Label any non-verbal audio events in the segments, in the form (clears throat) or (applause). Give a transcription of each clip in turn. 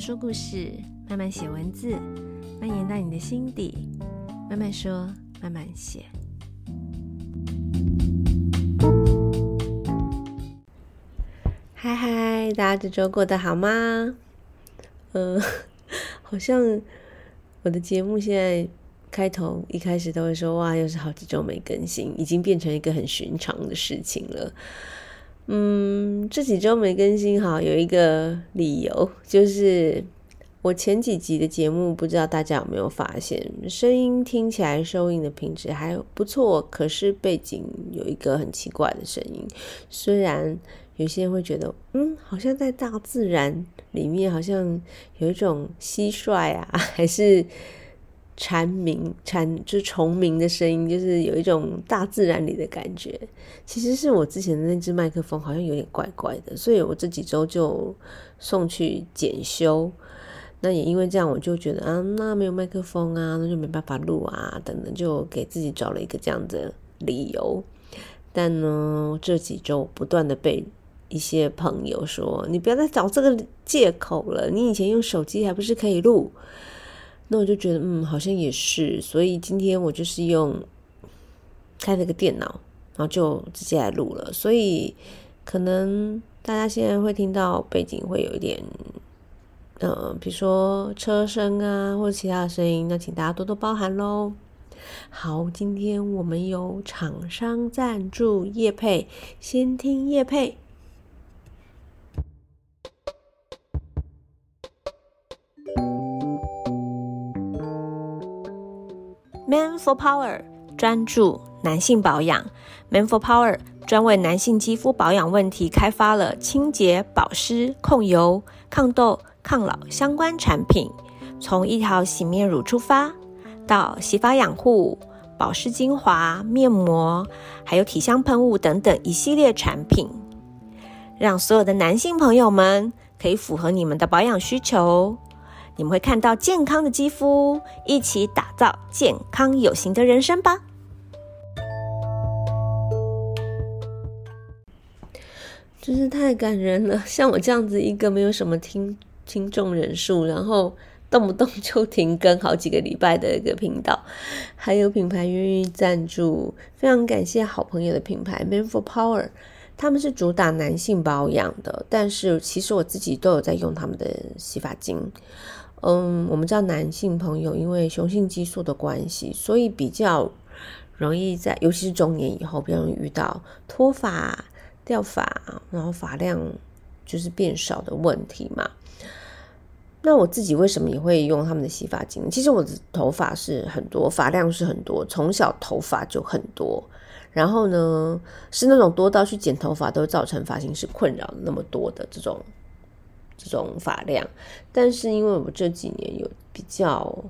说故事，慢慢写文字，蔓延到你的心底。慢慢说，慢慢写。嗨嗨，大家这周过得好吗？嗯 (laughs) (laughs) 好像我的节目现在开头一开始都会说，哇，又是好几周没更新，已经变成一个很寻常的事情了。嗯，这几周没更新哈，有一个理由，就是我前几集的节目，不知道大家有没有发现，声音听起来收音的品质还不错，可是背景有一个很奇怪的声音。虽然有些人会觉得，嗯，好像在大自然里面，好像有一种蟋蟀啊，(laughs) 还是。蝉鸣，蝉就是虫鸣的声音，就是有一种大自然里的感觉。其实是我之前的那只麦克风好像有点怪怪的，所以我这几周就送去检修。那也因为这样，我就觉得啊，那没有麦克风啊，那就没办法录啊，等等，就给自己找了一个这样的理由。但呢，这几周不断的被一些朋友说，你不要再找这个借口了，你以前用手机还不是可以录？那我就觉得，嗯，好像也是，所以今天我就是用开了个电脑，然后就直接来录了。所以可能大家现在会听到背景会有一点，嗯、呃，比如说车声啊，或者其他的声音，那请大家多多包涵喽。好，今天我们有厂商赞助业配，先听业配。Man for Power 专注男性保养，Man for Power 专为男性肌肤保养问题开发了清洁、保湿、控油、抗痘、抗老相关产品。从一条洗面乳出发，到洗发养护、保湿精华、面膜，还有体香喷雾等等一系列产品，让所有的男性朋友们可以符合你们的保养需求。你们会看到健康的肌肤，一起打造健康有型的人生吧！真是太感人了。像我这样子一个没有什么听听众人数，然后动不动就停更好几个礼拜的一个频道，还有品牌愿意赞助，非常感谢好朋友的品牌 Man for Power，他们是主打男性保养的，但是其实我自己都有在用他们的洗发精。嗯，我们知道男性朋友因为雄性激素的关系，所以比较容易在，尤其是中年以后，比较容易遇到脱发、掉发，然后发量就是变少的问题嘛。那我自己为什么也会用他们的洗发精？其实我的头发是很多，发量是很多，从小头发就很多，然后呢，是那种多到去剪头发都造成发型师困扰那么多的这种。这种发量，但是因为我这几年有比较，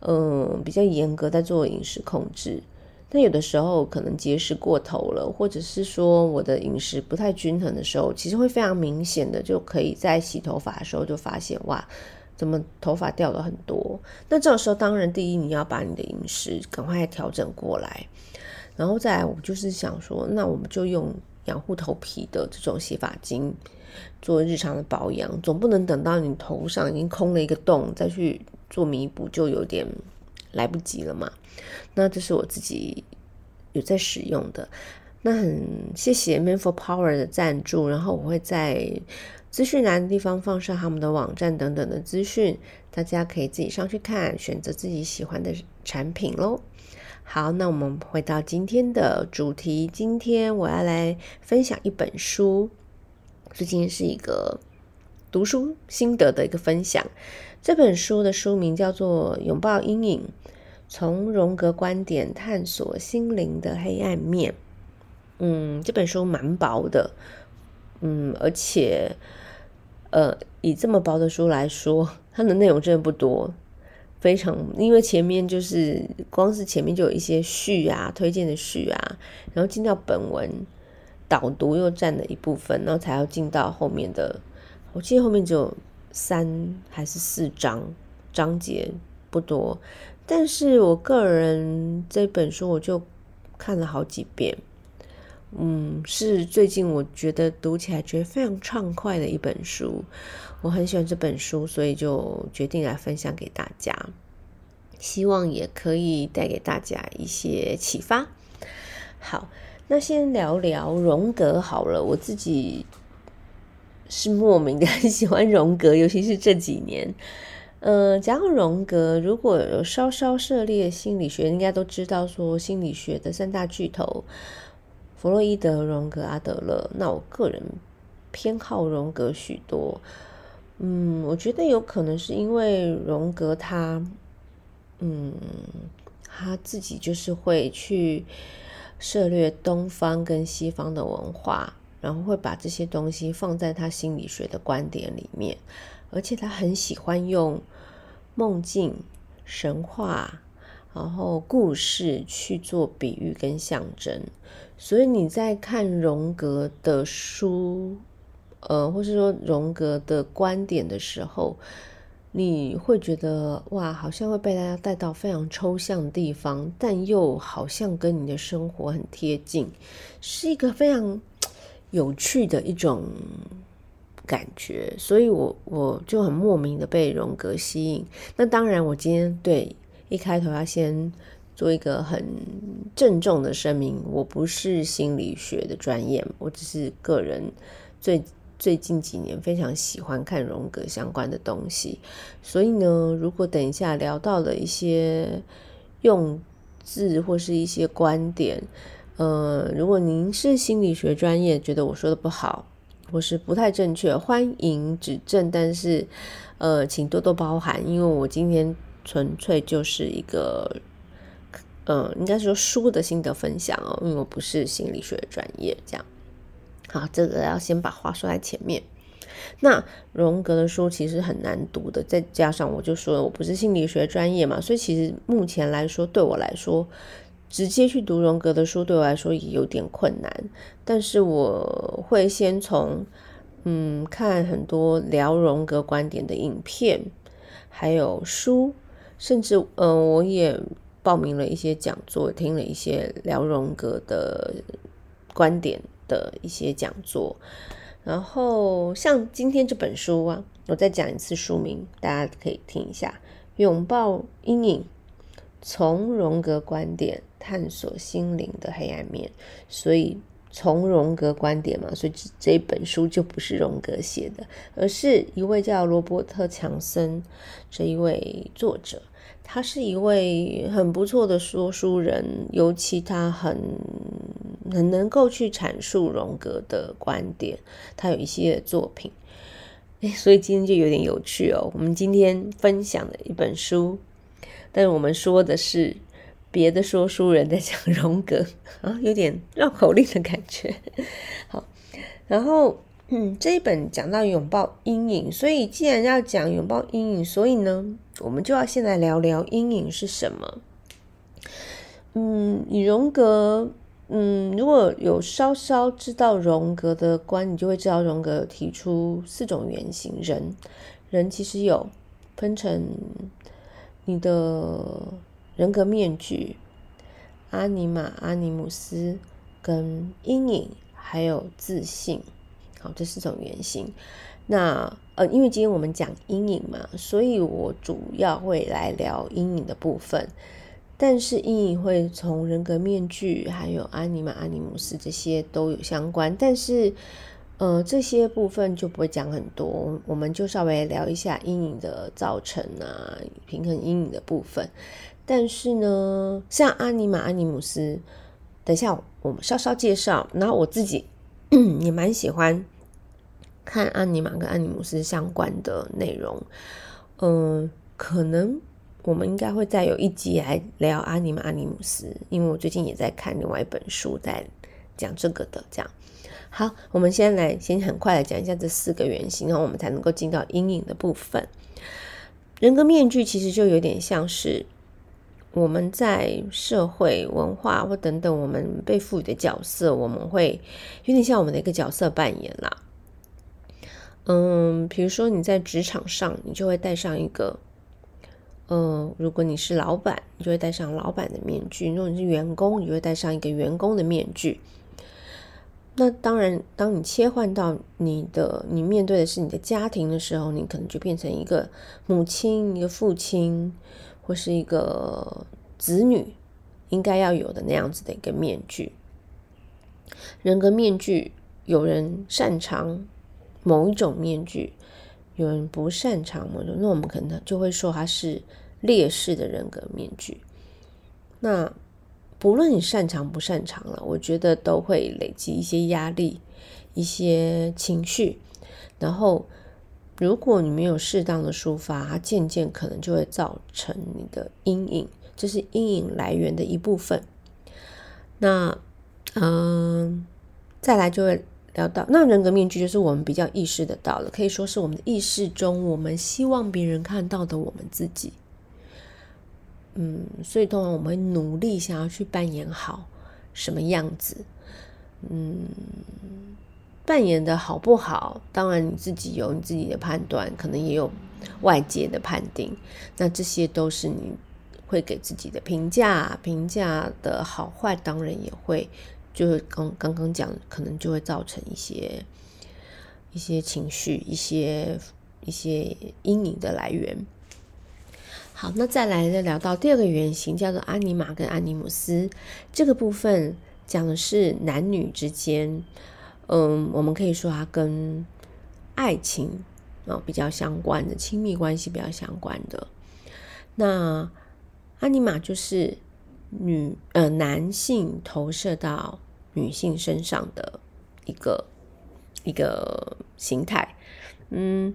嗯，比较严格在做饮食控制，但有的时候可能节食过头了，或者是说我的饮食不太均衡的时候，其实会非常明显的就可以在洗头发的时候就发现，哇，怎么头发掉了很多？那这个时候当然第一你要把你的饮食赶快调整过来，然后再来我就是想说，那我们就用养护头皮的这种洗发精。做日常的保养，总不能等到你头上已经空了一个洞再去做弥补，就有点来不及了嘛。那这是我自己有在使用的，那很谢谢 Man for Power 的赞助，然后我会在资讯栏的地方放上他们的网站等等的资讯，大家可以自己上去看，选择自己喜欢的产品喽。好，那我们回到今天的主题，今天我要来分享一本书。最近是一个读书心得的一个分享。这本书的书名叫做《拥抱阴影：从荣格观点探索心灵的黑暗面》。嗯，这本书蛮薄的，嗯，而且，呃，以这么薄的书来说，它的内容真的不多，非常，因为前面就是光是前面就有一些序啊，推荐的序啊，然后进到本文。导读又占了一部分，然后才要进到后面的。我记得后面只有三还是四章，章节不多。但是我个人这本书我就看了好几遍，嗯，是最近我觉得读起来觉得非常畅快的一本书，我很喜欢这本书，所以就决定来分享给大家，希望也可以带给大家一些启发。好，那先聊聊荣格好了，我自己是莫名的 (laughs) 很喜欢荣格，尤其是这几年。呃，讲到荣格，如果有稍稍涉猎心理学，应该都知道说心理学的三大巨头。弗洛伊德、荣格、阿德勒，那我个人偏好荣格许多。嗯，我觉得有可能是因为荣格他，嗯，他自己就是会去涉猎东方跟西方的文化，然后会把这些东西放在他心理学的观点里面，而且他很喜欢用梦境、神话。然后故事去做比喻跟象征，所以你在看荣格的书，呃，或是说荣格的观点的时候，你会觉得哇，好像会被大家带到非常抽象的地方，但又好像跟你的生活很贴近，是一个非常有趣的一种感觉。所以我我就很莫名的被荣格吸引。那当然，我今天对。一开头要先做一个很郑重的声明，我不是心理学的专业，我只是个人最最近几年非常喜欢看荣格相关的东西，所以呢，如果等一下聊到了一些用字或是一些观点，呃，如果您是心理学专业，觉得我说的不好或是不太正确，欢迎指正，但是呃，请多多包涵，因为我今天。纯粹就是一个，嗯，应该说书的心得分享哦，因为我不是心理学专业，这样。好，这个要先把话说在前面。那荣格的书其实很难读的，再加上我就说我不是心理学专业嘛，所以其实目前来说，对我来说，直接去读荣格的书对我来说也有点困难。但是我会先从，嗯，看很多聊荣格观点的影片，还有书。甚至，嗯、我也报名了一些讲座，听了一些聊荣格的观点的一些讲座。然后，像今天这本书啊，我再讲一次书名，大家可以听一下：《拥抱阴影：从荣格观点探索心灵的黑暗面》。所以，从荣格观点嘛，所以这本书就不是荣格写的，而是一位叫罗伯特·强森这一位作者。他是一位很不错的说书人，尤其他很很能够去阐述荣格的观点。他有一些作品，所以今天就有点有趣哦。我们今天分享的一本书，但是我们说的是别的说书人在讲荣格啊，有点绕口令的感觉。好，然后。嗯，这一本讲到拥抱阴影，所以既然要讲拥抱阴影，所以呢，我们就要先来聊聊阴影是什么。嗯，以荣格，嗯，如果有稍稍知道荣格的观，你就会知道荣格提出四种原型人，人其实有分成你的人格面具、阿尼玛、阿尼姆斯跟阴影，还有自信。好，这四种原型。那呃，因为今天我们讲阴影嘛，所以我主要会来聊阴影的部分。但是阴影会从人格面具，还有阿尼玛、阿尼姆斯这些都有相关。但是呃，这些部分就不会讲很多，我们就稍微聊一下阴影的造成啊，平衡阴影的部分。但是呢，像阿尼玛、阿尼姆斯，等一下我们稍稍介绍。然后我自己 (clears throat) 也蛮喜欢。看阿尼玛跟阿尼姆斯相关的内容，嗯，可能我们应该会再有一集来聊阿尼玛、阿尼姆斯，因为我最近也在看另外一本书，在讲这个的。这样，好，我们先来先很快来讲一下这四个原型，然后我们才能够进到阴影的部分。人格面具其实就有点像是我们在社会文化或等等我们被赋予的角色，我们会有点像我们的一个角色扮演啦。嗯，比如说你在职场上，你就会戴上一个，嗯，如果你是老板，你就会戴上老板的面具；如果你是员工，你就会戴上一个员工的面具。那当然，当你切换到你的你面对的是你的家庭的时候，你可能就变成一个母亲、一个父亲，或是一个子女应该要有的那样子的一个面具。人格面具，有人擅长某一种面具，有人不擅长某种，那我们可能就会说他是劣势的人格面具。那。不论你擅长不擅长了，我觉得都会累积一些压力、一些情绪。然后，如果你没有适当的抒发，它渐渐可能就会造成你的阴影，这是阴影来源的一部分。那，嗯，再来就会聊到，那人格面具就是我们比较意识得到的，可以说是我们的意识中，我们希望别人看到的我们自己。嗯，所以通常我们会努力想要去扮演好什么样子。嗯，扮演的好不好，当然你自己有你自己的判断，可能也有外界的判定。那这些都是你会给自己的评价，评价的好坏，当然也会就刚刚刚讲，可能就会造成一些一些情绪，一些一些阴影的来源。好，那再来再聊到第二个原型，叫做阿尼玛跟阿尼姆斯。这个部分讲的是男女之间，嗯，我们可以说它跟爱情啊比较相关的亲密关系比较相关的。那阿尼玛就是女呃男性投射到女性身上的一个一个形态。嗯，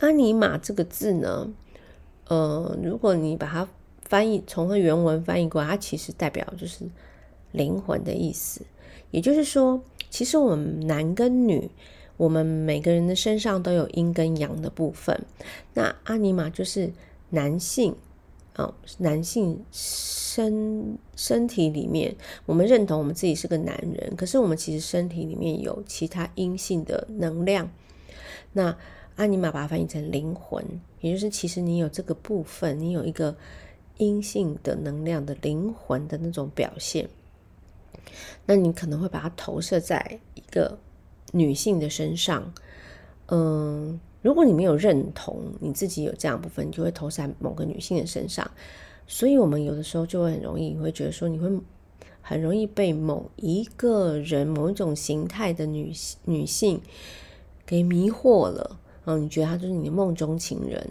阿尼玛这个字呢？呃，如果你把它翻译，从它原文翻译过来，它其实代表就是灵魂的意思。也就是说，其实我们男跟女，我们每个人的身上都有阴跟阳的部分。那阿尼玛就是男性男性身身体里面，我们认同我们自己是个男人，可是我们其实身体里面有其他阴性的能量。那阿尼玛把它翻译成灵魂，也就是其实你有这个部分，你有一个阴性的能量的灵魂的那种表现。那你可能会把它投射在一个女性的身上。嗯，如果你没有认同你自己有这样部分，你就会投在某个女性的身上。所以，我们有的时候就会很容易你会觉得说，你会很容易被某一个人、某一种形态的女女性给迷惑了。嗯，你觉得他就是你的梦中情人，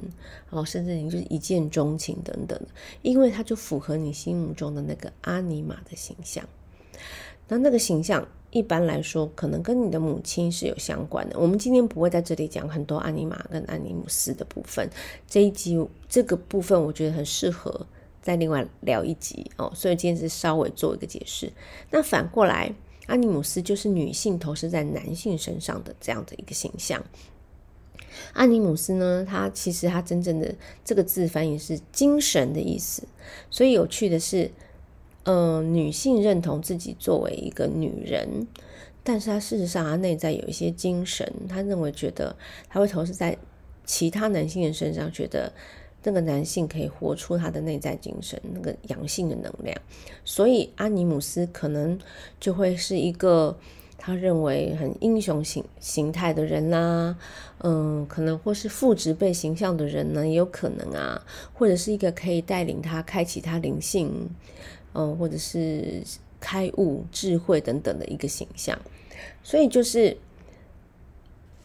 哦，甚至你就是一见钟情等等，因为他就符合你心目中的那个阿尼玛的形象。那那个形象一般来说，可能跟你的母亲是有相关的。我们今天不会在这里讲很多阿尼玛跟阿尼姆斯的部分，这一集这个部分我觉得很适合再另外聊一集哦。所以今天是稍微做一个解释。那反过来，阿尼姆斯就是女性投射在男性身上的这样的一个形象。阿尼姆斯呢，它其实它真正的这个字翻译是精神的意思。所以有趣的是，呃，女性认同自己作为一个女人，但是她事实上她内在有一些精神，她认为觉得她会投射在其他男性的身上，觉得那个男性可以活出他的内在精神，那个阳性的能量。所以阿尼姆斯可能就会是一个。他认为很英雄形形态的人啦、嗯，可能或是父执辈形象的人呢，也有可能啊，或者是一个可以带领他开启他灵性，嗯，或者是开悟智慧等等的一个形象。所以就是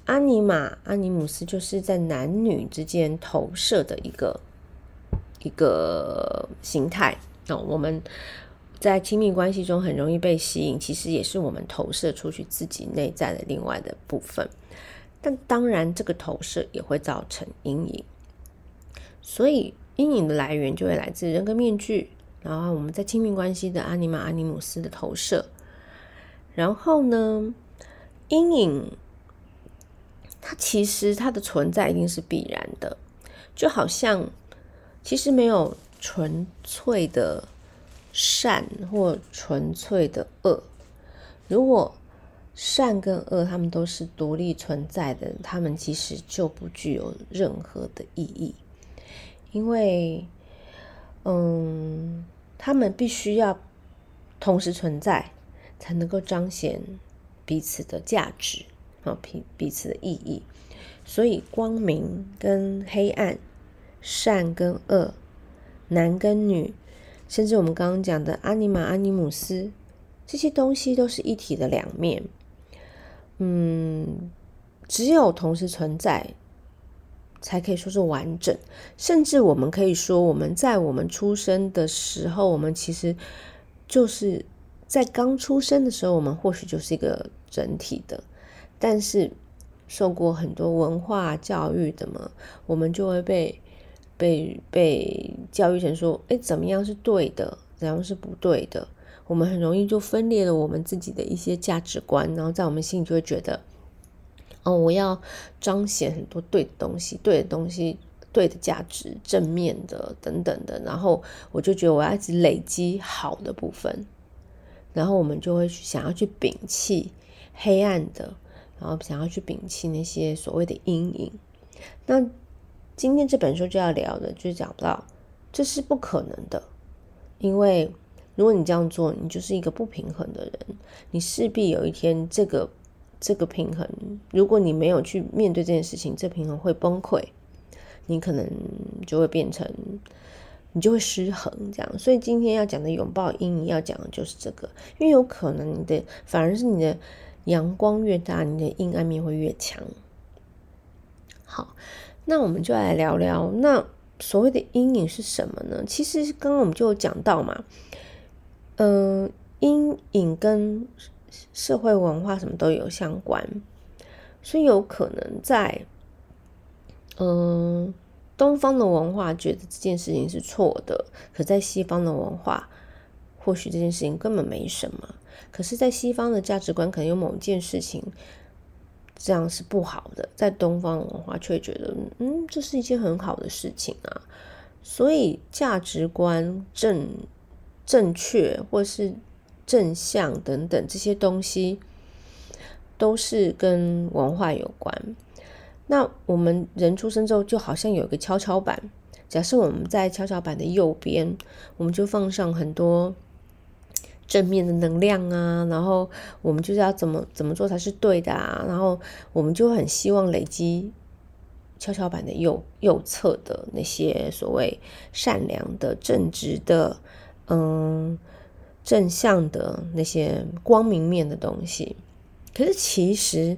阿尼玛阿尼姆斯，就是在男女之间投射的一个一个形态。那我们。在亲密关系中很容易被吸引，其实也是我们投射出去自己内在的另外的部分。但当然，这个投射也会造成阴影。所以，阴影的来源就会来自人格面具，然后我们在亲密关系的阿尼玛、阿尼姆斯的投射。然后呢，阴影它其实它的存在一定是必然的，就好像其实没有纯粹的。善或纯粹的恶，如果善跟恶他们都是独立存在的，他们其实就不具有任何的意义，因为，嗯，他们必须要同时存在，才能够彰显彼此的价值啊，彼彼此的意义。所以光明跟黑暗，善跟恶，男跟女，甚至我们刚刚讲的阿尼玛、阿尼姆斯，这些东西都是一体的两面。嗯，只有同时存在。才可以说是完整，甚至我们可以说，我们在我们出生的时候，我们其实就是在刚出生的时候，我们或许就是一个整体的。但是受过很多文化教育的嘛，我们就会被被被教育成说，哎，怎么样是对的，怎样是不对的？我们很容易就分裂了我们自己的一些价值观，然后在我们心里就会觉得。哦，我要彰显很多对的东西，对的东西，对的价值，正面的等等的，然后我就觉得我要一直累积好的部分，然后我们就会想要去摒弃黑暗的，然后想要去摒弃那些所谓的阴影。那今天这本书就要聊的，就是讲到这是不可能的，因为如果你这样做，你就是一个不平衡的人，你势必有一天这个。这个平衡，如果你没有去面对这件事情，这平衡会崩溃，你可能就会变成，你就会失衡这样。所以今天要讲的拥抱阴影，要讲的就是这个，因为有可能你的反而是你的阳光越大，你的阴暗面会越强。好，那我们就来聊聊，那所谓的阴影是什么呢？其实刚刚我们就有讲到嘛，嗯、阴影跟社会文化什么都有相关，所以有可能在嗯东方的文化觉得这件事情是错的，可在西方的文化或许这件事情根本没什么。可是，在西方的价值观可能有某件事情这样是不好的，在东方文化却觉得嗯这是一件很好的事情啊。所以价值观正正确或是。正向等等这些东西，都是跟文化有关。那我们人出生之后，就好像有一个跷跷板。假设我们在跷跷板的右边，我们就放上很多正面的能量啊，然后我们就是要怎么怎么做才是对的啊，然后我们就很希望累积跷跷板的右右侧的那些所谓善良的、正直的，嗯。正向的那些光明面的东西，可是其实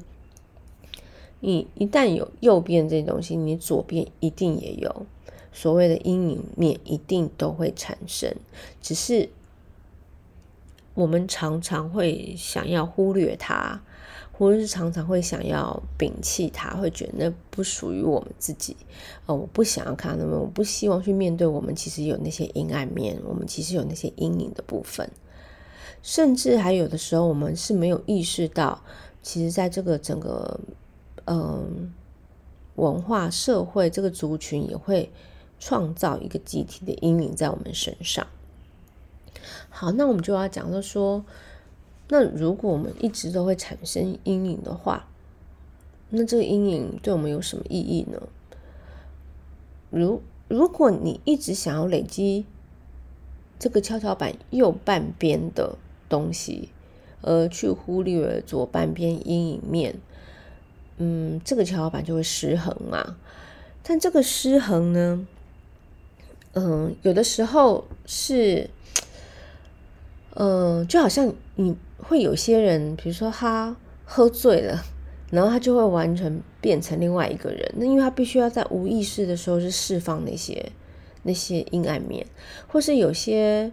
你一旦有右边这些东西，你左边一定也有。所谓的阴影面，一定都会产生。只是我们常常会想要忽略它，或者是常常会想要摒弃它，会觉得那不属于我们自己。哦，我不想要看，那么我不希望去面对我们其实有那些阴暗面，我们其实有那些阴影的部分。甚至还有的时候，我们是没有意识到，其实在这个整个嗯、文化社会这个族群也会创造一个集体的阴影在我们身上。好，那我们就要讲到说，那如果我们一直都会产生阴影的话，那这个阴影对我们有什么意义呢？如如果你一直想要累积这个跷跷板右半边的。东西，而去忽略左半边阴影面，嗯，这个跷跷板就会失衡嘛。但这个失衡呢，嗯，有的时候是，嗯，就好像你会有些人，比如说他喝醉了，(laughs) 然后他就会完全变成另外一个人。那因为他必须要在无意识的时候是释放那些那些阴暗面，或是有些。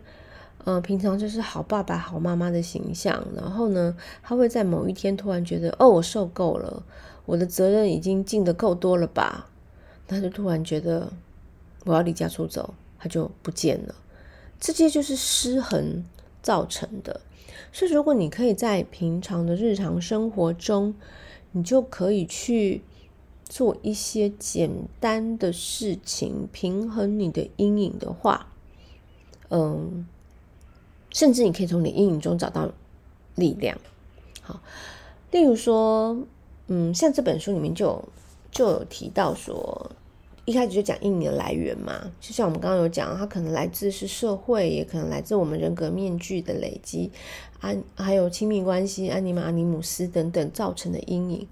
嗯、呃，平常就是好爸爸、好妈妈的形象，然后呢，他会在某一天突然觉得，哦，我受够了，我的责任已经尽得够多了吧？他就突然觉得我要离家出走，他就不见了。这些就是失衡造成的。所以，如果你可以在平常的日常生活中，你就可以去做一些简单的事情，平衡你的阴影的话，嗯。甚至你可以从你阴影中找到力量。好，例如说，嗯，像这本书里面就就有提到说，一开始就讲阴影的来源嘛，就像我们刚刚有讲，它可能来自是社会，也可能来自我们人格面具的累积，安还有亲密关系、安尼玛、阿尼姆斯等等造成的阴影。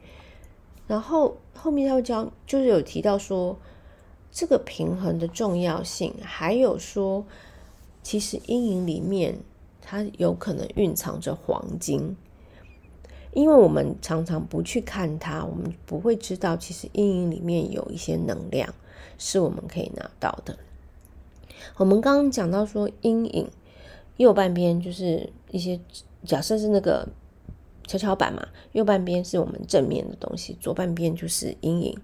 然后后面要教，就是有提到说这个平衡的重要性，还有说其实阴影里面它有可能蕴藏着黄金。因为我们常常不去看它，我们不会知道，其实阴影里面有一些能量是我们可以拿到的。我们刚刚讲到说，阴影右半边就是一些假设是那个跷跷板嘛，右半边是我们正面的东西，左半边就是阴影。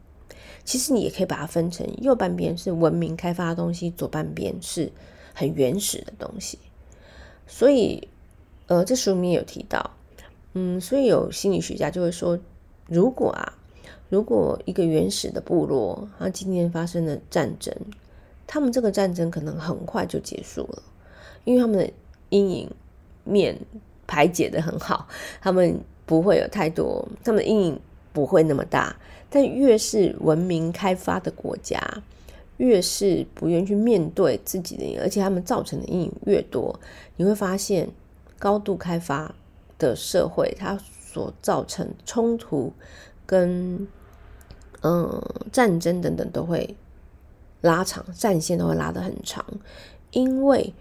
其实你也可以把它分成，右半边是文明开发的东西，左半边是很原始的东西。所以，呃，这书里面有提到。嗯，所以有心理学家就会说，如果啊，如果一个原始的部落，它今天发生了战争，他们这个战争可能很快就结束了，因为他们的阴影面排解得很好，他们不会有太多，他们的阴影不会那么大。但越是文明开发的国家，越是不愿意去面对自己的，而且他们造成的阴影越多，你会发现高度开发。的社会，它所造成冲突跟嗯战争等等都会拉长，战线都会拉得很长，因为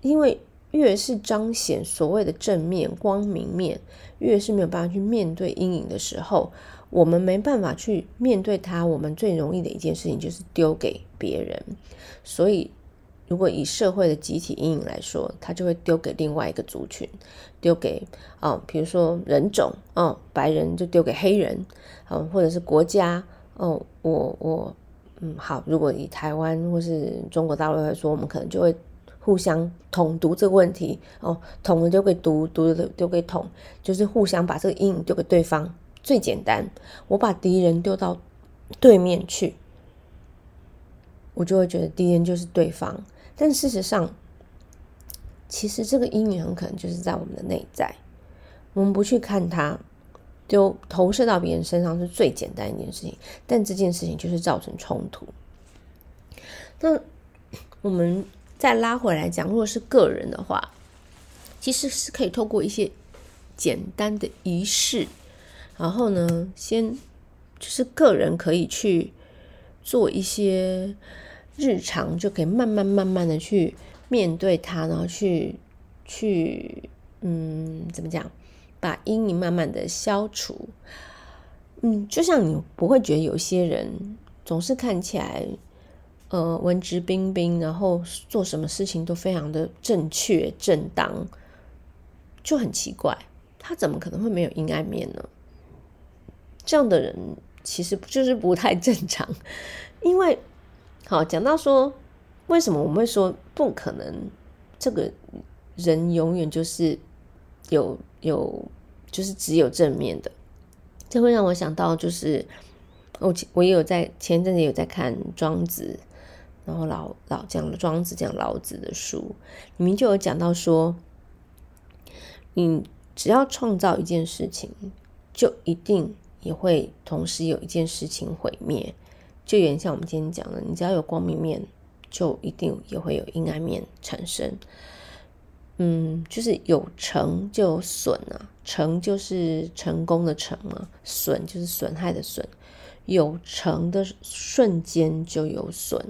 因为越是彰显所谓的正面光明面，越是没有办法去面对阴影的时候，我们没办法去面对它，我们最容易的一件事情就是丢给别人，所以。如果以社会的集体阴影来说，他就会丢给另外一个族群，丢给哦，比如说人种哦，白人就丢给黑人，哦，或者是国家哦，我我嗯好，如果以台湾或是中国大陆来说，我们可能就会互相统独这个问题哦，统的丢给独，独的丢给统，就是互相把这个阴影丢给对方。最简单，我把敌人丢到对面去，我就会觉得敌人就是对方。但事实上，其实这个阴影很可能就是在我们的内在。我们不去看它，就投射到别人身上是最简单一件事情。但这件事情就是造成冲突。那我们再拉回来讲，如果是个人的话，其实是可以透过一些简单的仪式，然后呢，先就是个人可以去做一些。日常就可以慢慢慢慢的去面对它，然后去去嗯，怎么讲，把阴影慢慢的消除。嗯，就像你不会觉得有些人总是看起来呃文质彬彬，然后做什么事情都非常的正确正当，就很奇怪，他怎么可能会没有阴暗面呢？这样的人其实就是不太正常，因为。好，讲到说，为什么我们会说不可能？这个人永远就是有有，就是只有正面的。这会让我想到，就是我我也有在前阵子有在看庄子，然后老老讲了庄子讲老子的书，里面就有讲到说，你只要创造一件事情，就一定也会同时有一件事情毁灭。就有点像我们今天讲的，你只要有光明面，就一定也会有阴暗面产生。嗯，就是有成就有损啊，成就是成功的成嘛，损就是损害的损。有成的瞬间就有损，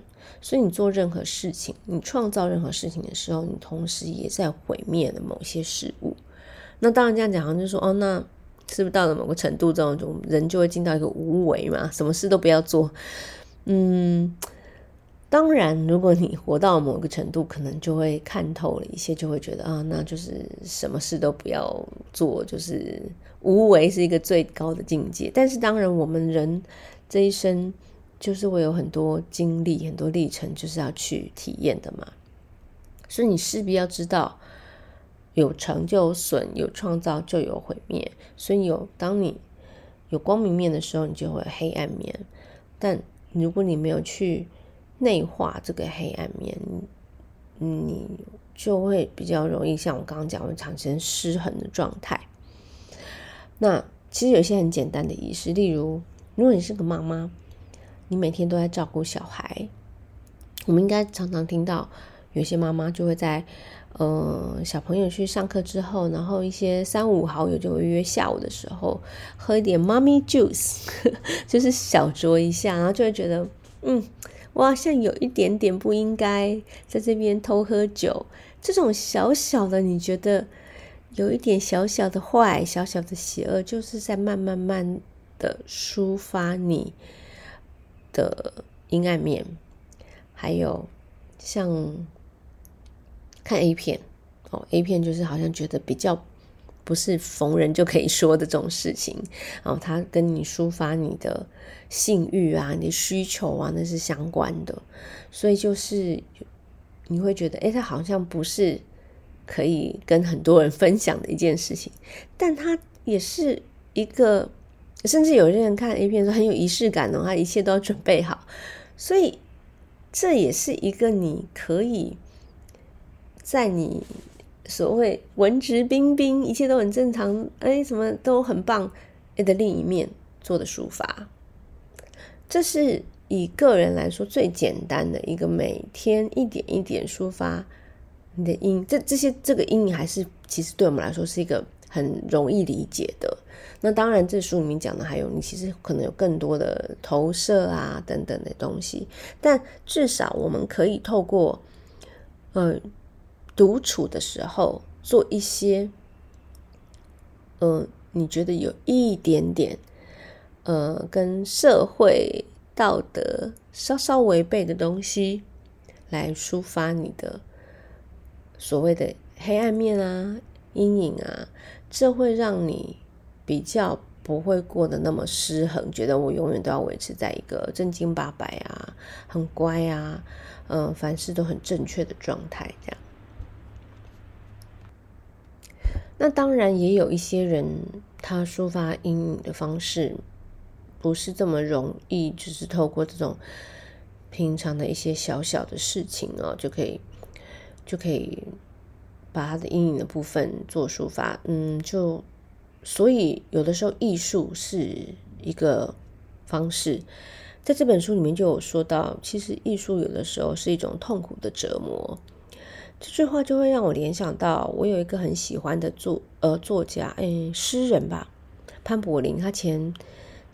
所以你做任何事情，你创造任何事情的时候，你同时也在毁灭了某些事物。那当然这样讲，好像就说，哦，那。是不是到了某个程度，这种人就会进到一个无为嘛？什么事都不要做。嗯，当然，如果你活到某个程度，可能就会看透了一些，就会觉得啊，那就是什么事都不要做，就是无为是一个最高的境界。但是，当然，我们人这一生就是会有很多经历、很多历程，就是要去体验的嘛。所以，你势必要知道。有成就有损，有创造就有毁灭。所以有当你有光明面的时候，你就会有黑暗面。但如果你没有去内化这个黑暗面，你就会比较容易像我刚刚讲，会产生失衡的状态。那其实有些很简单的仪式，例如，如果你是个妈妈，你每天都在照顾小孩。我们应该常常听到，有些妈妈就会在，呃，小朋友去上课之后，然后一些三五好友就会约下午的时候喝一点 mommy juice，(laughs) 就是小酌一下，然后就会觉得，嗯，我好像有一点点不应该在这边偷喝酒。这种小小的，你觉得有一点小小的坏、小小的邪恶，就是在慢慢慢的抒发你的阴暗面。还有像看 A 片哦，A 片就是好像觉得比较不是逢人就可以说的这种事情，然后他跟你抒发你的性欲啊、你的需求啊，那是相关的，所以就是你会觉得，哎，他好像不是可以跟很多人分享的一件事情，但他也是一个，甚至有些人看 A 片说很有仪式感哦，他一切都要准备好，所以。这也是一个你可以在你所谓文质彬彬、一切都很正常，哎，什么都很棒的另一面做的抒发。这是以个人来说最简单的一个，每天一点一点抒发你的阴，这这些这个阴影还是其实对我们来说是一个很容易理解的。那当然，这书里面讲的还有你其实可能有更多的投射啊等等的东西，但至少我们可以透过呃独处的时候做一些呃你觉得有一点点呃跟社会道德稍稍违背的东西，来抒发你的所谓的黑暗面啊、阴影啊，这会让你。比较不会过得那么失衡，觉得我永远都要维持在一个正经八百啊、很乖啊、嗯、凡事都很正确的状态这样。那当然也有一些人，他抒发阴影的方式不是这么容易，就是透过这种平常的一些小小的事情哦，就可以就可以把他的阴影的部分做抒发，嗯，就。所以，有的时候艺术是一个方式，在这本书里面就有说到，其实艺术有的时候是一种痛苦的折磨。这句话就会让我联想到，我有一个很喜欢的作呃作家，哎，诗人吧，潘柏林，他前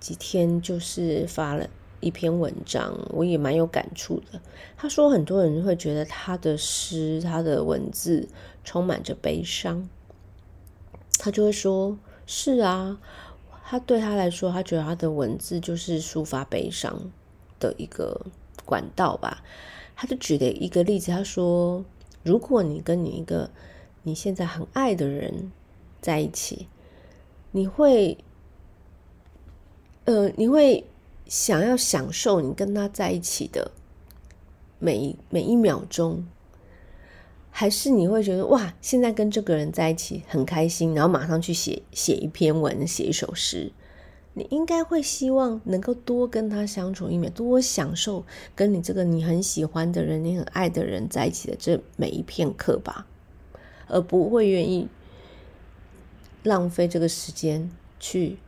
几天就是发了一篇文章，我也蛮有感触的。他说，很多人会觉得他的诗、他的文字充满着悲伤，他就会说。是啊，他对他来说，他觉得他的文字就是抒发悲伤的一个管道吧。他就举了一个例子，他说：“如果你跟你一个你现在很爱的人在一起，你会，呃，你会想要享受你跟他在一起的每一每一秒钟。”还是你会觉得哇，现在跟这个人在一起很开心，然后马上去写写一篇文，写一首诗。你应该会希望能够多跟他相处一秒，多享受跟你这个你很喜欢的人、你很爱的人在一起的这每一片刻吧，而不会愿意浪费这个时间去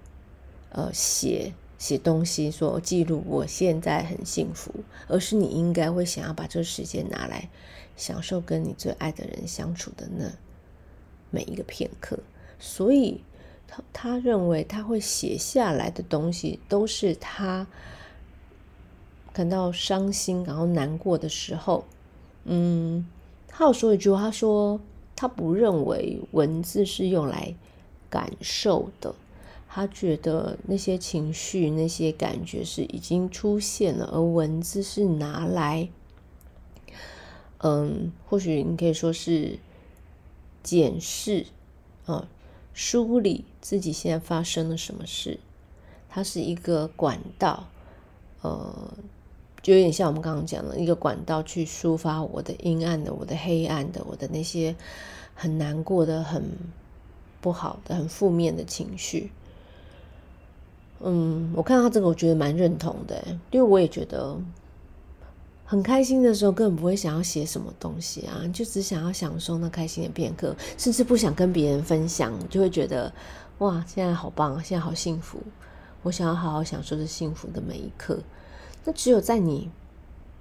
呃写写东西，说记录我现在很幸福，而是你应该会想要把这个时间拿来。享受跟你最爱的人相处的那每一个片刻，所以他他认为他会写下来的东西都是他感到伤心然后难过的时候。嗯，他有说一句话，他说他不认为文字是用来感受的，他觉得那些情绪、那些感觉是已经出现了，而文字是拿来。嗯，或许你可以说是检视啊，梳理自己现在发生了什么事。它是一个管道，呃，就有点像我们刚刚讲的一个管道，去抒发我的阴暗的、我的黑暗的、我的那些很难过的、很不好的、很负面的情绪。嗯，我看到这个，我觉得蛮认同的，因为我也觉得。很开心的时候，根本不会想要写什么东西啊，就只想要享受那开心的片刻，甚至不想跟别人分享，就会觉得哇，现在好棒，现在好幸福，我想要好好享受这幸福的每一刻。那只有在你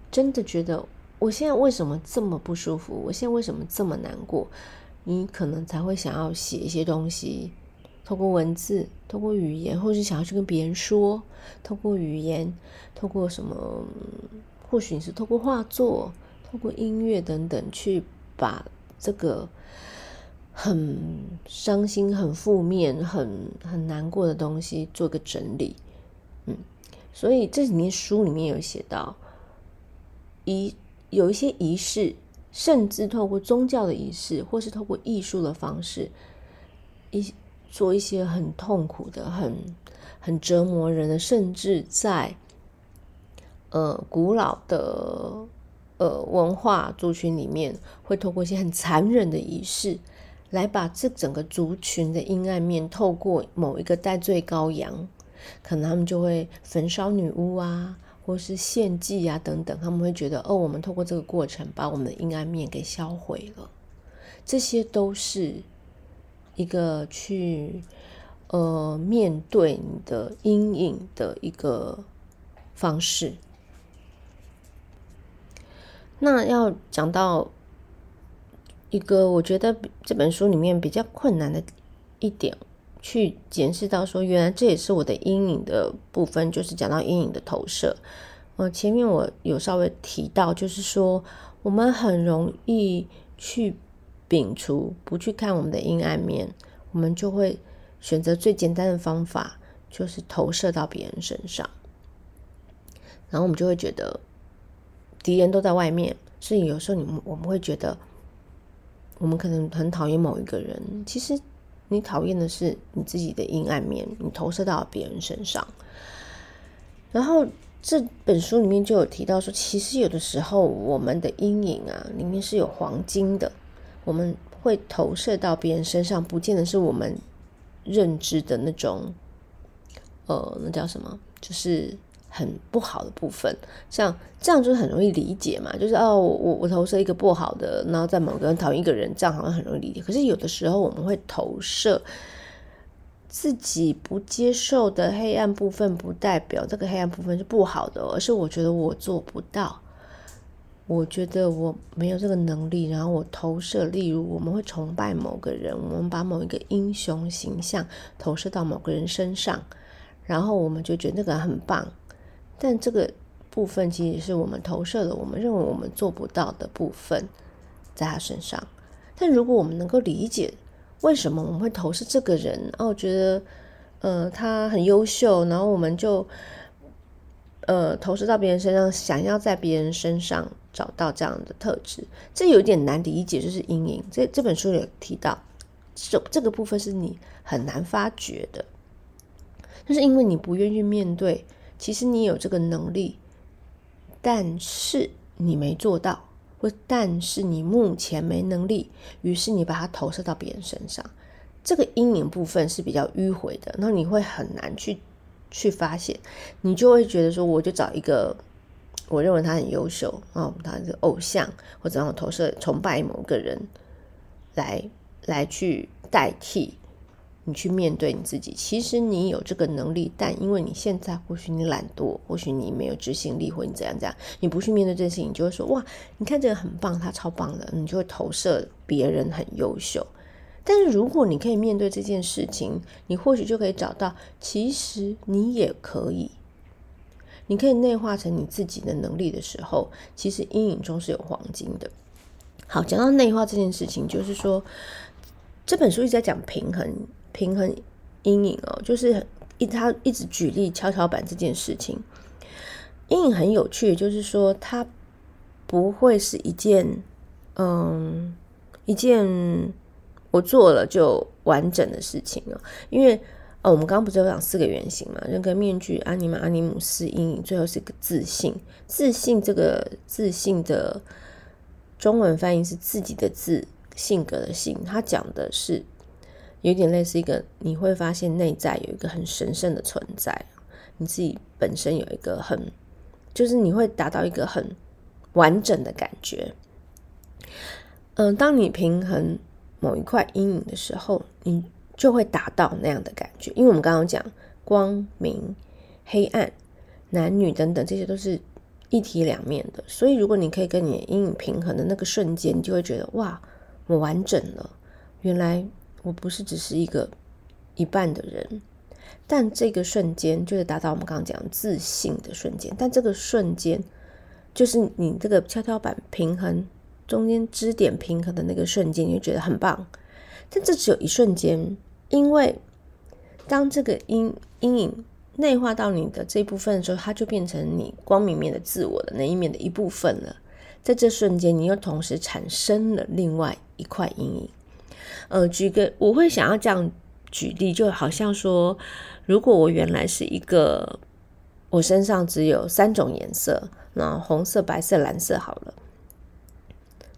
真的觉得我现在为什么这么不舒服，我现在为什么这么难过，你可能才会想要写一些东西，透过文字，透过语言，或是想要去跟别人说，透过语言，透过什么，或许你是透过画作，透过音乐等等，去把这个很伤心、很负面、很很难过的东西做个整理。嗯，所以这里面书里面有写到，仪有一些仪式，甚至透过宗教的仪式，或是透过艺术的方式，一做一些很痛苦的、很很折磨人的，甚至在呃古老的呃文化族群里面，会透过一些很残忍的仪式，来把这整个族群的阴暗面，透过某一个代罪羔羊，可能他们就会焚烧女巫啊。或是献祭啊等等，他们会觉得哦，我们透过这个过程把我们的阴暗面给销毁了，这些都是一个去呃面对你的阴影的一个方式。那要讲到一个我觉得这本书里面比较困难的一点，去检视到说，原来这也是我的阴影的部分，就是讲到阴影的投射。呃，前面我有稍微提到，就是说我们很容易去摒除，不去看我们的阴暗面，我们就会选择最简单的方法，就是投射到别人身上，然后我们就会觉得敌人都在外面，所以有时候你们我们会觉得，我们可能很讨厌某一个人，其实。你讨厌的是你自己的阴暗面，你投射到别人身上。然后这本书里面就有提到说，其实有的时候我们的阴影啊，里面是有黄金的，我们会投射到别人身上，不见得是我们认知的那种，呃，那叫什么？就是。很不好的部分，像这样就是很容易理解嘛，就是哦，我我投射一个不好的，然后在某个人讨厌一个人，这样好像很容易理解。可是有的时候我们会投射自己不接受的黑暗部分，不代表这个黑暗部分是不好的，而是我觉得我做不到，我觉得我没有这个能力，然后我投射，例如我们会崇拜某个人，我们把某一个英雄形象投射到某个人身上，然后我们就觉得那个很棒。但这个部分其实是我们投射的，我们认为我们做不到的部分，在他身上。但如果我们能够理解为什么我们会投射这个人，哦，觉得呃他很优秀，然后我们就呃投射到别人身上，想要在别人身上找到这样的特质，这有点难理解，就是阴影。这这本书有提到，这这个部分是你很难发觉的，就是因为你不愿意面对。其实你有这个能力，但是你没做到，或但是你目前没能力，于是你把它投射到别人身上，这个阴影部分是比较迂回的，那你会很难去去发现，你就会觉得说，我就找一个我认为他很优秀啊，他是偶像，或者让我投射崇拜某个人来来去代替。你去面对你自己，其实你有这个能力，但因为你现在或许你懒惰，或许你没有执行力，或你怎样怎样，你不去面对这件事情，你就会说哇，你看这个很棒，他超棒的，你就会投射别人很优秀。但是如果你可以面对这件事情，你或许就可以找到，其实你也可以，你可以内化成你自己的能力的时候，其实阴影中是有黄金的。好，讲到内化这件事情，就是说这本书一直在讲平衡。平衡阴影哦，就是一他一直举例跷跷板这件事情。阴影很有趣，就是说它不会是一件嗯一件我做了就完整的事情哦。因为哦，我们刚刚不是有讲四个原型嘛？人格面具、阿尼玛、阿尼姆斯、阴影，最后是一个自信。自信这个自信的中文翻译是自己的自，性格的性。它讲的是。有点类似一个，你会发现内在有一个很神圣的存在，你自己本身有一个很，就是你会达到一个很完整的感觉。嗯，当你平衡某一块阴影的时候，你就会达到那样的感觉。因为我们刚刚讲光明、黑暗，男女等等，这些都是一体两面的。所以，如果你可以跟你阴影平衡的那个瞬间，你就会觉得哇，我完整了。原来我不是只是一个一半的人。但这个瞬间就是达到我们刚刚讲自信的瞬间。但这个瞬间就是你这个跷跷板平衡中间支点平衡的那个瞬间，你就觉得很棒。但这只有一瞬间，因为当这个阴阴影内化到你的这一部分的时候，它就变成你光明面的自我的那一面的一部分了。在这瞬间，你又同时产生了另外一块阴影。呃，举个我会想要这样举例，就好像说，如果我原来是一个，我身上只有三种颜色，那红色、白色、蓝色好了，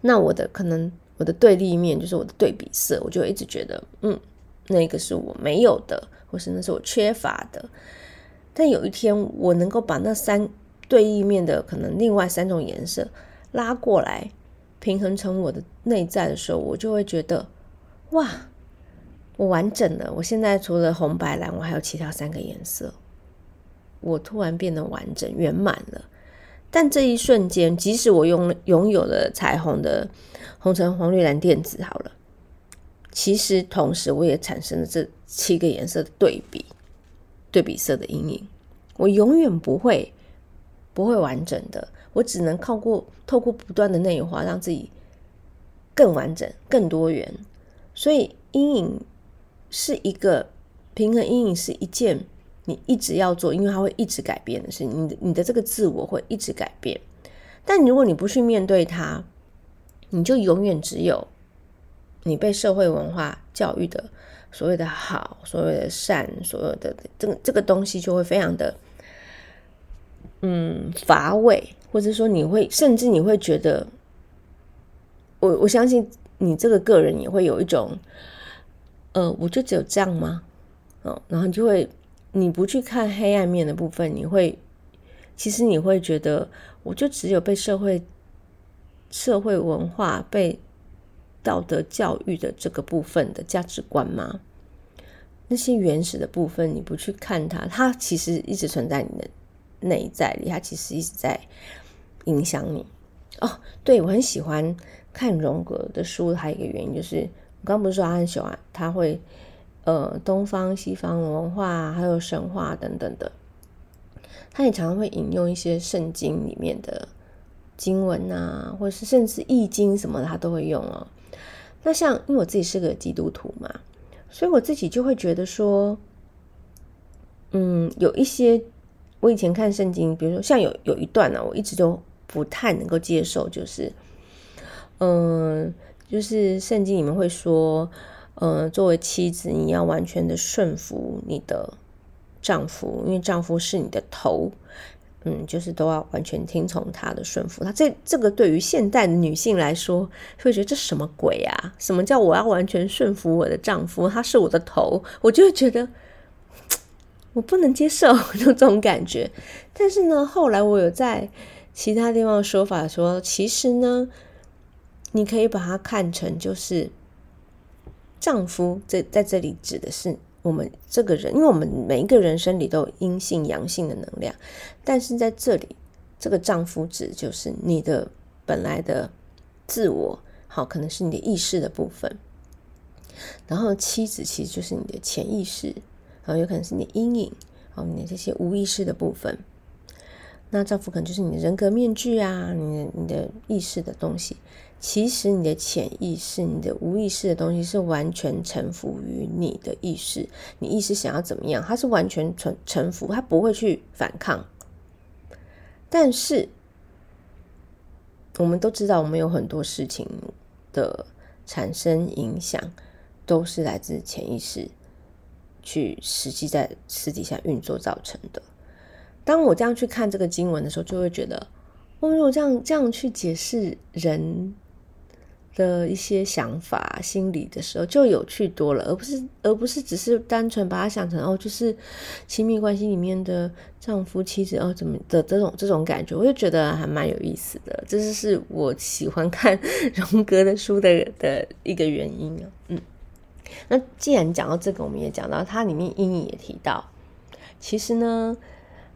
那我的可能。我的对立面就是我的对比色，我就一直觉得，嗯，那个是我没有的，或是那是我缺乏的。但有一天，我能够把那三对立面的可能另外三种颜色拉过来，平衡成我的内在的时候，我就会觉得，哇，我完整了。我现在除了红白蓝，我还有其他三个颜色，我突然变得完整圆满了。但这一瞬间，即使我拥拥有了彩虹的。红橙黄绿蓝靛紫，好了，其实同时我也产生了这七个颜色的对比，对比色的阴影。我永远不会不会完整的，我只能靠过透过不断的内化，让自己更完整、更多元。所以阴影是一个平衡，阴影是一件你一直要做，因为它会一直改变的事。你的你的这个自我会一直改变，但如果你不去面对它，你就永远只有你被社会文化教育的所谓的好，所谓的善，所有的这个这个东西就会非常的嗯乏味，或者说你会甚至你会觉得，我我相信你这个个人也会有一种，呃，我就只有这样吗？哦，然后你就会你不去看黑暗面的部分，你会其实你会觉得我就只有被社会。社会文化被道德教育的这个部分的价值观吗？那些原始的部分，你不去看它，它其实一直存在你的内在里，它其实一直在影响你。哦，对，我很喜欢看荣格的书，还有一个原因就是，我刚不是说他很喜欢，他会呃东方西方文化还有神话等等的，他也常常会引用一些圣经里面的。经文啊，或者是甚至易经什么的，他都会用哦。那像因为我自己是个基督徒嘛，所以我自己就会觉得说，嗯，有一些我以前看圣经，比如说像有有一段呢、我一直都不太能够接受，就是，嗯，就是圣经里面会说，嗯，作为妻子，你要完全的顺服你的丈夫，因为丈夫是你的头。嗯，就是都要完全听从他的顺服。他这这个对于现代女性来说，会觉得这什么鬼啊？什么叫我要完全顺服我的丈夫？他是我的头，我就会觉得我不能接受 (laughs) 就这种感觉。但是呢，后来我有在其他地方说法说，其实呢，你可以把它看成就是丈夫在在这里指的是。我们这个人，因为我们每一个人生里都有阴性、阳性的能量，但是在这里，这个丈夫指就是你的本来的自我，好，可能是你的意识的部分。然后妻子其实就是你的潜意识，然后有可能是你的阴影，好，你的这些无意识的部分。那丈夫可能就是你的人格面具啊，你的你的意识的东西。其实你的潜意识、你的无意识的东西是完全臣服于你的意识。你意识想要怎么样，它是完全臣臣服，它不会去反抗。但是我们都知道，我们有很多事情的产生影响，都是来自潜意识去实际在私底下运作造成的。当我这样去看这个经文的时候，就会觉得，我如果这样这样去解释人。的一些想法、心理的时候，就有趣多了，而不是而不是只是单纯把它想成哦，就是亲密关系里面的丈夫、妻子哦，怎么的这种这种感觉，我就觉得还蛮有意思的。这就是我喜欢看 (laughs) 荣格的书的的一个原因啊。嗯，那既然讲到这个，我们也讲到它里面阴影也提到，其实呢，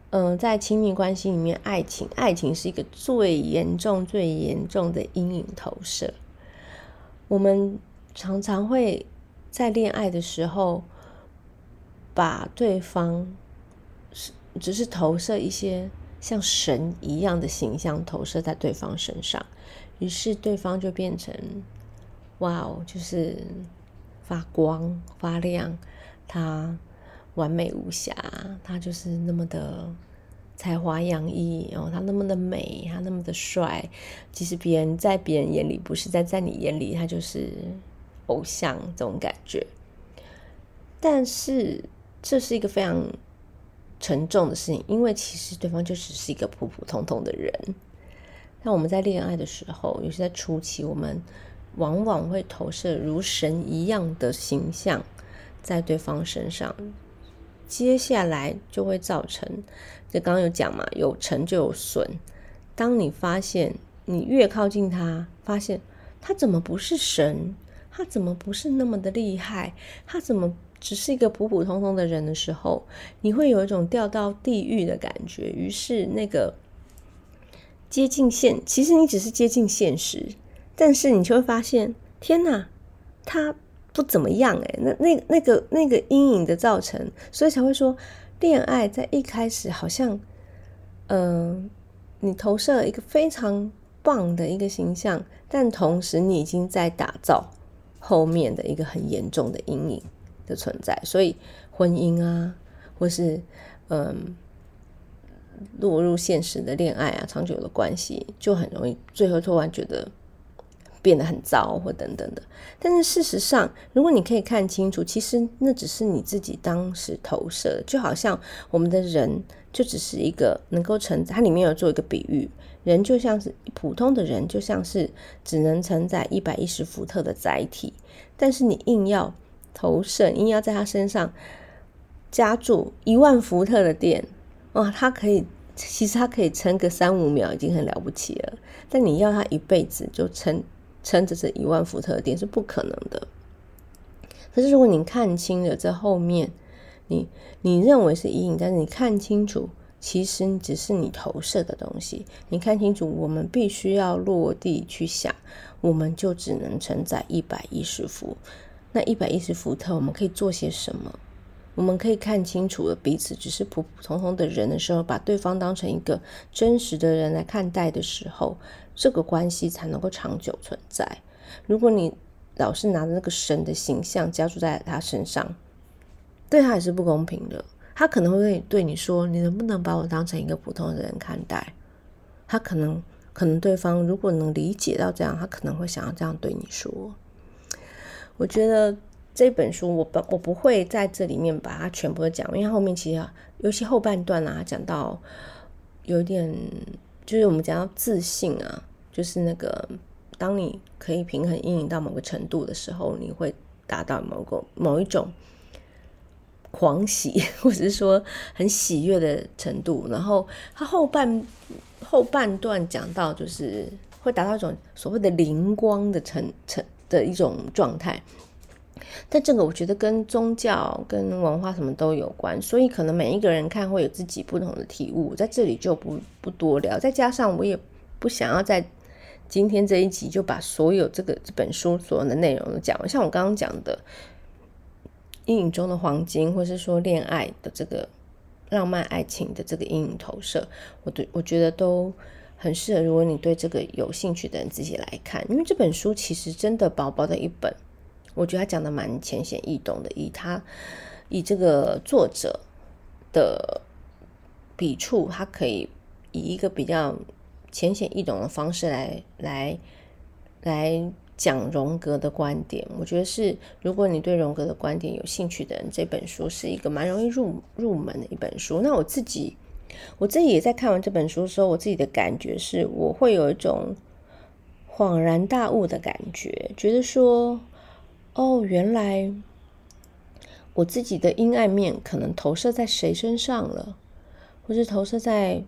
嗯、呃，在亲密关系里面，爱情，爱情是一个最严重、最严重的阴影投射。我们常常会在恋爱的时候，把对方是只是投射一些像神一样的形象投射在对方身上，于是对方就变成哇哦，就是发光发亮，他完美无瑕，他就是那么的才华洋溢，然后他那么的美，他那么的帅。其实别人在别人眼里不是，在在你眼里，他就是偶像这种感觉。但是这是一个非常沉重的事情，因为其实对方就只是一个普普通通的人。那我们在恋爱的时候，尤其在初期，我们往往会投射如神一样的形象在对方身上。接下来就会造成，就刚刚有讲嘛，有成就有损。当你发现你越靠近他，发现他怎么不是神，他怎么不是那么的厉害，他怎么只是一个普普通通的人的时候，你会有一种掉到地狱的感觉。于是那个接近现，其实你只是接近现实，但是你就会发现，天哪，他。不怎么样哎，那那那个那个阴影的造成，所以才会说，恋爱在一开始好像，嗯、呃，你投射了一个非常棒的一个形象，但同时你已经在打造后面的一个很严重的阴影的存在，所以婚姻啊，或是嗯、落入现实的恋爱啊，长久的关系，就很容易最后突然觉得。变得很糟或等等的，但是事实上，如果你可以看清楚，其实那只是你自己当时投射，就好像我们的人就只是一个能够承载，它里面有做一个比喻，人就像是普通的人，就像是只能承载一百一十伏特的载体，但是你硬要投射，硬要在他身上加注一万伏特的电，哇，它可以，其实它可以撑个三五秒已经很了不起了，但你要他一辈子就撑。撑着这一万伏特的电是不可能的。可是如果你看清了这后面，你你认为是阴影，但是你看清楚，其实只是你投射的东西。你看清楚，我们必须要落地去想，我们就只能承载一百一十伏。那一百一十伏特，我们可以做些什么？我们可以看清楚了彼此只是普普通通的人的时候，把对方当成一个真实的人来看待的时候，这个关系才能够长久存在。如果你老是拿着那个神的形象加注在他身上，对他也是不公平的。他可能会对你说：“你能不能把我当成一个普通的人看待？”他可能，可能对方如果能理解到这样，他可能会想要这样对你说。我觉得。这本书我不我不会在这里面把它全部都讲，因为后面其实尤其后半段啊，讲到有点就是我们讲到自信啊，就是那个当你可以平衡阴影到某个程度的时候，你会达到某个某一种狂喜或者是说很喜悦的程度。然后他后半后半段讲到就是会达到一种所谓的灵光的成成的一种状态。但这个我觉得跟宗教、跟文化什么都有关，所以可能每一个人看会有自己不同的体悟，在这里就不不多聊。再加上我也不想要在今天这一集就把所有这个这本书所有的内容都讲完。像我刚刚讲的阴影中的黄金，或是说恋爱的这个浪漫爱情的这个阴影投射，我对我觉得都很适合。如果你对这个有兴趣的人自己来看，因为这本书其实真的薄薄的一本。我觉得他讲的蛮浅显易懂的，以他以这个作者的笔触，他可以以一个比较浅显易懂的方式来来来讲荣格的观点。我觉得是，如果你对荣格的观点有兴趣的人，这本书是一个蛮容易入入门的一本书。那我自己我自己也在看完这本书的时候，我自己的感觉是，我会有一种恍然大悟的感觉，觉得说。哦，原来我自己的阴暗面可能投射在谁身上了，或是投射在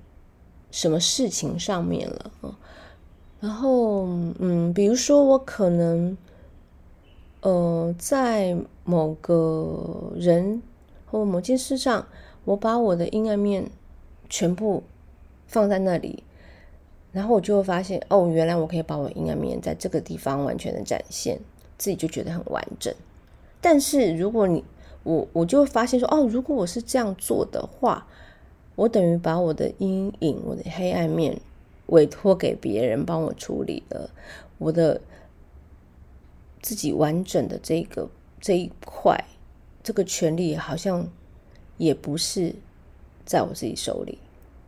什么事情上面了啊？然后，嗯，比如说我可能，呃，在某个人或某件事上，我把我的阴暗面全部放在那里，然后我就会发现，哦，原来我可以把我阴暗面在这个地方完全的展现，自己就觉得很完整。但是如果你我我就会发现说，哦，如果我是这样做的话，我等于把我的阴影、我的黑暗面委托给别人帮我处理了，我的自己完整的这个这一块，这个权利好像也不是在我自己手里，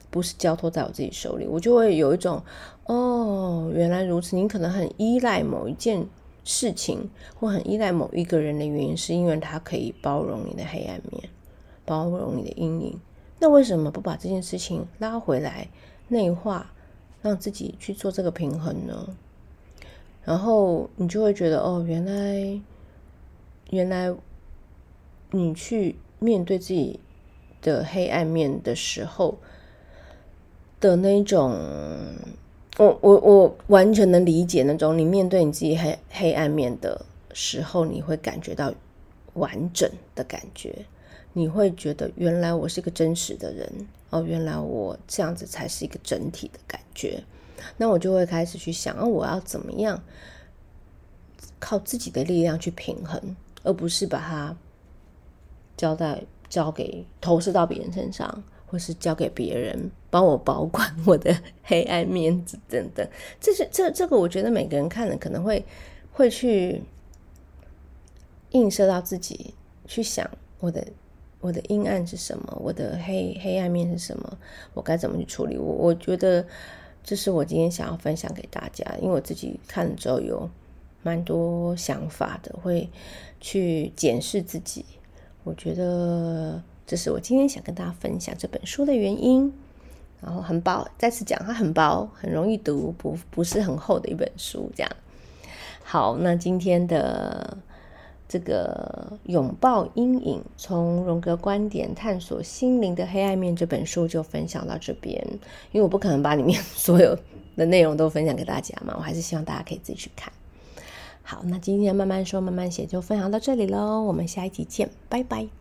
不是交托在我自己手里，我就会有一种，哦，原来如此，你可能很依赖某一件。事情或很依赖某一个人的原因，是因为他可以包容你的黑暗面，包容你的阴影。那为什么不把这件事情拉回来内化，让自己去做这个平衡呢？然后你就会觉得，哦，原来，原来你去面对自己的黑暗面的时候的那种。我我我完全能理解那种你面对你自己黑黑暗面的时候，你会感觉到完整的感觉，你会觉得原来我是一个真实的人哦，原来我这样子才是一个整体的感觉。那我就会开始去想，哦，我要怎么样靠自己的力量去平衡，而不是把它交代交给投射到别人身上。或是交给别人帮我保管我的黑暗面子等等，这是这这个，我觉得每个人看了可能会会去映射到自己，去想我的我的阴暗是什么，我的黑黑暗面是什么，我该怎么去处理？我我觉得这是我今天想要分享给大家，因为我自己看了之后有蛮多想法的，会去检视自己。我觉得。这是我今天想跟大家分享这本书的原因，然后很薄，再次讲它很薄，很容易读，不不是很厚的一本书。这样，好，那今天的这个拥抱阴影，从荣格观点探索心灵的黑暗面这本书就分享到这边，因为我不可能把里面 (laughs) 所有的内容都分享给大家嘛，我还是希望大家可以自己去看。好，那今天慢慢说慢慢写就分享到这里喽，我们下一集见，拜拜。